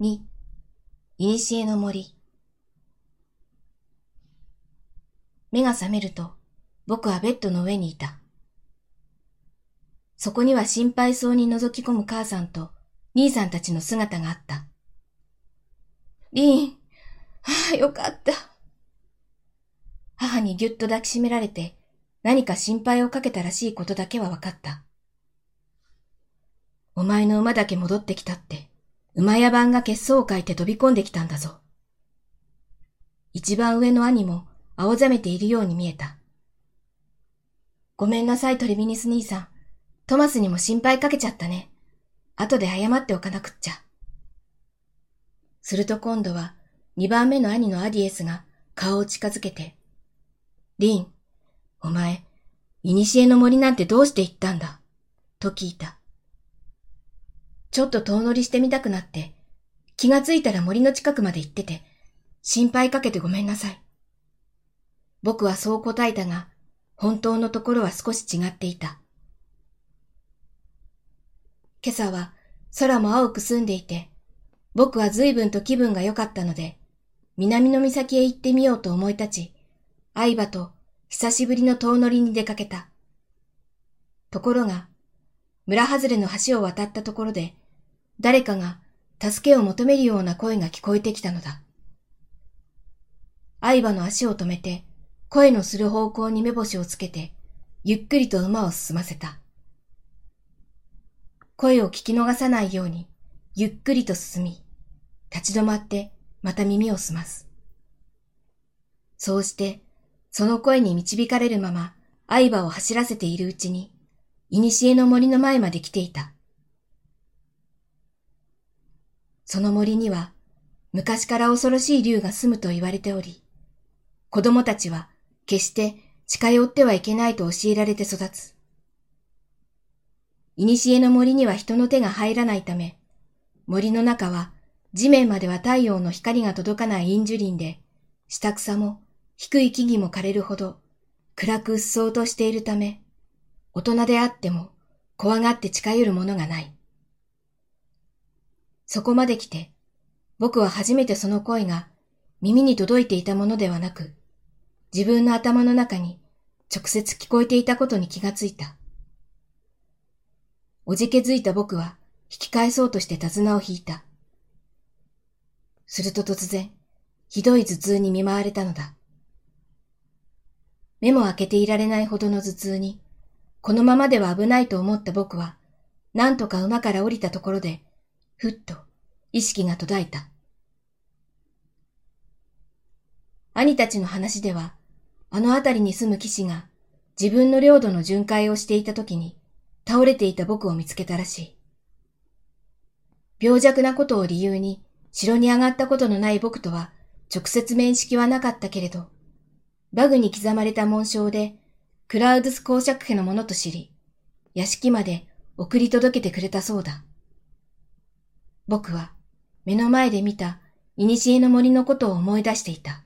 2、いにしえの森。目が覚めると、僕はベッドの上にいた。そこには心配そうに覗き込む母さんと兄さんたちの姿があった。リーン、ああ、よかった。母にぎゅっと抱きしめられて何か心配をかけたらしいことだけは分かった。お前の馬だけ戻ってきたって、馬屋番が血相を書いて飛び込んできたんだぞ。一番上の兄も青ざめているように見えた。ごめんなさい、トリビニス兄さん。トマスにも心配かけちゃったね。後で謝っておかなくっちゃ。すると今度は二番目の兄のアディエスが顔を近づけて、リン、お前、古の森なんてどうして行ったんだ？と聞いた。ちょっと遠乗りしてみたくなって、気がついたら森の近くまで行ってて、心配かけてごめんなさい。僕はそう答えたが、本当のところは少し違っていた。今朝は空も青く澄んでいて、僕は随分と気分が良かったので、南の岬へ行ってみようと思い立ち、相葉と久しぶりの遠乗りに出かけた。ところが、村外れの橋を渡ったところで、誰かが助けを求めるような声が聞こえてきたのだ。相葉の足を止めて、声のする方向に目星をつけて、ゆっくりと馬を進ませた。声を聞き逃さないように、ゆっくりと進み、立ち止まってまた耳を澄ます。そうして、その声に導かれるまま、相場を走らせているうちに、古の森の前まで来ていた。その森には、昔から恐ろしい竜が住むと言われており、子供たちは決して近寄ってはいけないと教えられて育つ。古の森には人の手が入らないため、森の中は地面までは太陽の光が届かない陰樹林で、下草も低い木々も枯れるほど暗くうっそうとしているため、大人であっても怖がって近寄るものがない。そこまで来て、僕は初めてその声が耳に届いていたものではなく、自分の頭の中に直接聞こえていたことに気がついた。おじけづいた僕は引き返そうとして手綱を引いた。すると突然、ひどい頭痛に見舞われたのだ。目も開けていられないほどの頭痛に、このままでは危ないと思った僕は、なんとか馬から降りたところで、ふっと意識が途絶えた。兄たちの話では、あの辺りに住む騎士が自分の領土の巡回をしていた時に倒れていた僕を見つけたらしい。病弱なことを理由に城に上がったことのない僕とは直接面識はなかったけれど、バグに刻まれた紋章でクラウドス公爵家のものと知り、屋敷まで送り届けてくれたそうだ。僕は目の前で見た古の森のことを思い出していた。